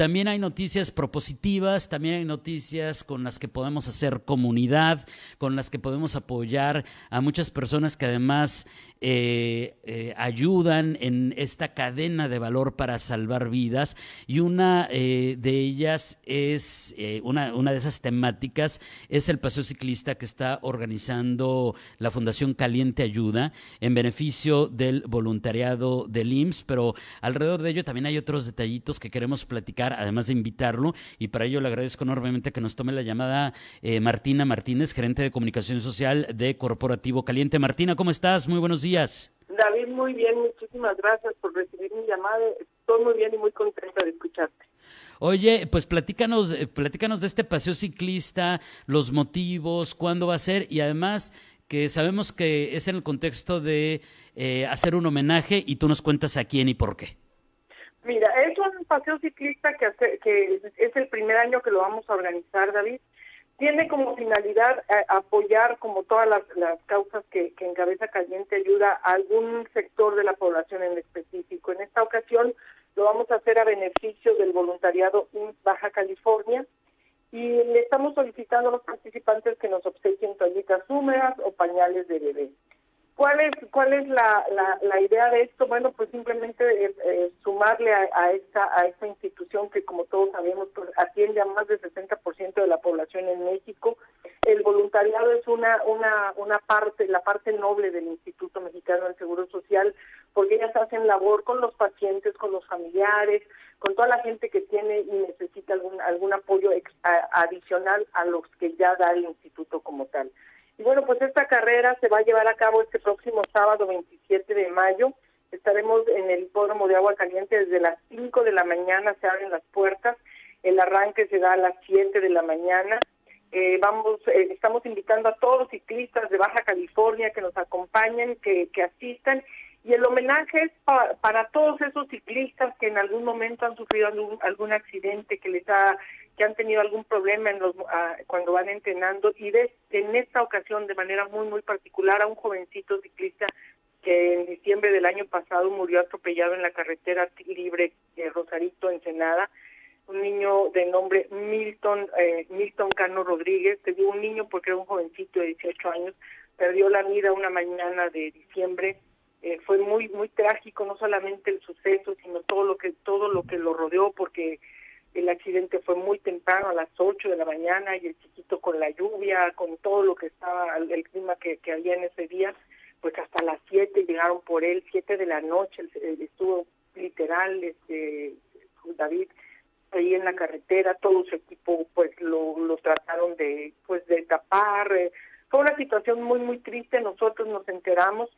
También hay noticias propositivas, también hay noticias con las que podemos hacer comunidad, con las que podemos apoyar a muchas personas que además eh, eh, ayudan en esta cadena de valor para salvar vidas. Y una eh, de ellas es, una, una de esas temáticas es el paseo ciclista que está organizando la Fundación Caliente Ayuda en beneficio del voluntariado del IMSS, pero alrededor de ello también hay otros detallitos que queremos platicar además de invitarlo, y para ello le agradezco enormemente que nos tome la llamada eh, Martina Martínez, gerente de comunicación social de Corporativo Caliente. Martina, ¿cómo estás? Muy buenos días. David, muy bien, muchísimas gracias por recibir mi llamada. Estoy muy bien y muy contenta de escucharte. Oye, pues platícanos, eh, platícanos de este paseo ciclista, los motivos, cuándo va a ser y además que sabemos que es en el contexto de eh, hacer un homenaje y tú nos cuentas a quién y por qué. Mira, es un paseo ciclista que, que es el primer año que lo vamos a organizar, David. Tiene como finalidad eh, apoyar, como todas las, causas que, que encabeza Caliente Ayuda, a algún sector de la población en específico. En esta ocasión lo vamos a hacer a beneficio del voluntariado en Baja California y le estamos solicitando a los participantes que nos obsequien toallitas húmedas o pañales de bebé. ¿Cuál es, cuál es la, la, idea de esto? Bueno, pues simplemente eh, eh, sumarle a, esta, a esta institución que, como todos sabemos, pues atiende a más del 60% de la población en México. El voluntariado es una, una, una parte, la parte noble del Instituto Mexicano del Seguro Social, porque ellas hacen labor con los pacientes, con los familiares, con toda la gente que tiene y necesita algún, algún apoyo adicional a los que ya da el instituto como tal. Y bueno, pues esta carrera se va a llevar a cabo este próximo sábado 27 de mayo. Estaremos en el hipódromo de agua caliente desde las 5 de la mañana, se abren las puertas. El arranque se da a las 7 de la mañana. Eh, vamos, eh, estamos invitando a todos los ciclistas de Baja California que nos acompañen, que, que asistan. Y el homenaje es para todos esos ciclistas que en algún momento han sufrido algún, algún accidente que les ha que han tenido algún problema en los, ah, cuando van entrenando. Y de, en esta ocasión de manera muy muy particular a un jovencito ciclista que en diciembre del año pasado murió atropellado en la carretera libre de Rosarito Ensenada. Un niño de nombre Milton eh, Milton Cano Rodríguez. Te digo un niño porque era un jovencito de 18 años. Perdió la vida una mañana de diciembre eh, fue muy muy trágico no solamente el suceso sino todo lo que todo lo que lo rodeó porque el accidente fue muy temprano, a las 8 de la mañana, y el chiquito con la lluvia, con todo lo que estaba, el clima que, que había en ese día, pues hasta las 7 llegaron por él, 7 de la noche, estuvo literal, este David, ahí en la carretera, todo su equipo pues lo, lo trataron de pues de tapar, eh, fue una situación muy muy triste, nosotros nos enteramos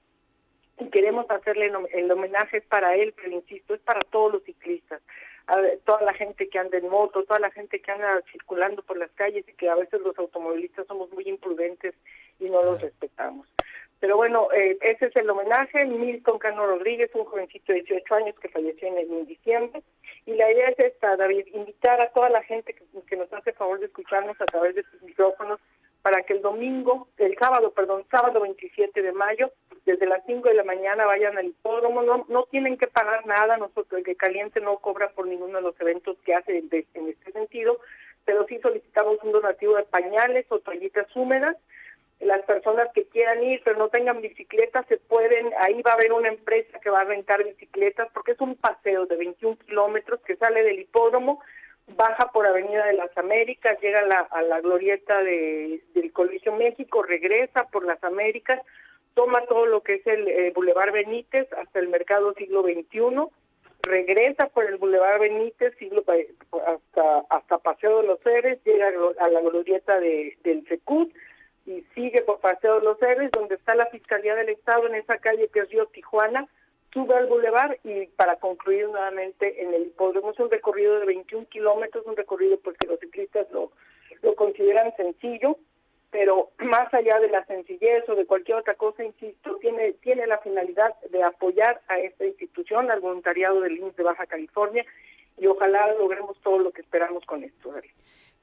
y queremos hacerle el homenaje para él, pero insisto, es para todos los ciclistas a toda la gente que anda en moto, toda la gente que anda circulando por las calles y que a veces los automovilistas somos muy imprudentes y no los respetamos. Pero bueno, eh, ese es el homenaje. Milton Cano Rodríguez, un jovencito de 18 años que falleció en, en diciembre. Y la idea es esta, David, invitar a toda la gente que, que nos hace favor de escucharnos a través de sus micrófonos para que el domingo, el sábado, perdón, sábado 27 de mayo, desde las 5 de la mañana vayan al hipódromo, no, no tienen que pagar nada, nosotros el que Caliente no cobra por ninguno de los eventos que hace en este sentido, pero sí solicitamos un donativo de pañales o toallitas húmedas, las personas que quieran ir pero no tengan bicicletas se pueden, ahí va a haber una empresa que va a rentar bicicletas porque es un paseo de 21 kilómetros que sale del hipódromo, baja por Avenida de las Américas, llega a la, a la glorieta de, del Colegio México, regresa por las Américas, toma todo lo que es el eh, Boulevard Benítez hasta el Mercado Siglo XXI, regresa por el Boulevard Benítez siglo, hasta, hasta Paseo de los Ceres, llega a la glorieta de, del Secut y sigue por Paseo de los Ceres, donde está la Fiscalía del Estado en esa calle que es Río Tijuana, sube al bulevar y para concluir nuevamente en el hipódromo. Un recorrido de 21 kilómetros, un recorrido porque los ciclistas lo, lo consideran sencillo, pero más allá de la sencillez o de cualquier otra cosa, insisto, tiene, tiene la finalidad de apoyar a esta institución, al voluntariado del INS de Baja California, y ojalá logremos todo lo que esperamos con esto.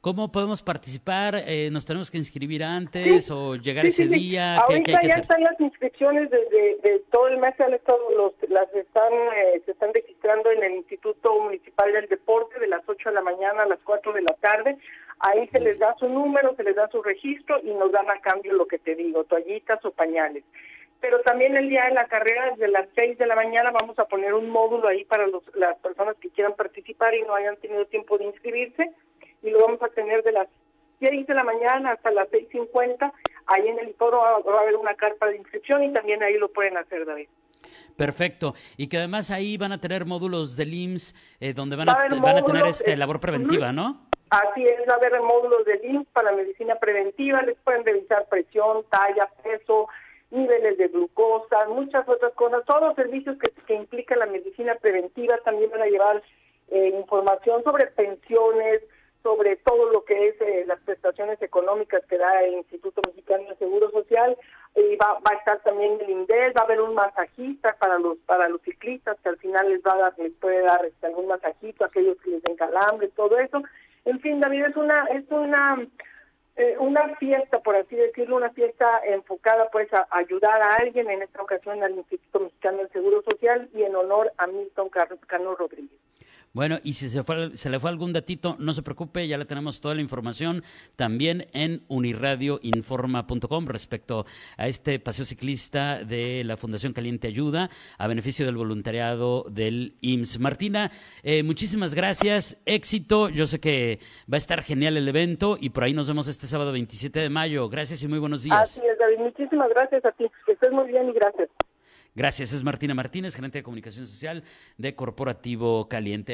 ¿Cómo podemos participar? Eh, ¿Nos tenemos que inscribir antes o llegar ese día? Ahorita ya están las inscripciones desde todo el mes, han estado los, las están, eh, se están registrando en el Instituto Municipal del Deporte de las 8 de la mañana a las 4 de la tarde. Ahí se les da su número, se les da su registro y nos dan a cambio lo que te digo, toallitas o pañales. Pero también el día de la carrera, desde las 6 de la mañana, vamos a poner un módulo ahí para los, las personas que quieran participar y no hayan tenido tiempo de inscribirse y lo vamos a tener de las 6 de la mañana hasta las 6.50. Ahí en el foro va, a haber una carpa de inscripción y también ahí lo pueden hacer, David. Perfecto. Y que además ahí van a tener módulos del IMSS eh, donde van a, van a tener este labor preventiva, ¿no? Así es, va a haber módulos del IMSS para medicina preventiva, les pueden revisar presión, talla, peso, niveles de glucosa, muchas otras cosas, todos los servicios que, que implica la medicina preventiva también van a llevar eh, información sobre pensiones, sobre todo lo que es eh, las prestaciones económicas que da el Instituto Mexicano de Seguro Social y va, va a estar también el INDES, va a haber un masajista para los para los ciclistas que al final les va a dar, les puede dar este, algún masajito a aquellos que les den calambre, todo eso. En fin, David, es una es una eh, una fiesta, por así decirlo, una fiesta enfocada pues a ayudar a alguien, en esta ocasión al Instituto Mexicano del Seguro Social y en honor a Milton Cano Rodríguez. Bueno, y si se, fue, se le fue algún datito, no se preocupe, ya le tenemos toda la información también en uniradioinforma.com respecto a este paseo ciclista de la Fundación Caliente Ayuda a beneficio del voluntariado del IMSS. Martina, eh, muchísimas gracias, éxito, yo sé que va a estar genial el evento y por ahí nos vemos este sábado 27 de mayo. Gracias y muy buenos días. Así es, David, muchísimas gracias a ti, que estés muy bien y gracias. Gracias, es Martina Martínez, gerente de comunicación social de Corporativo Caliente.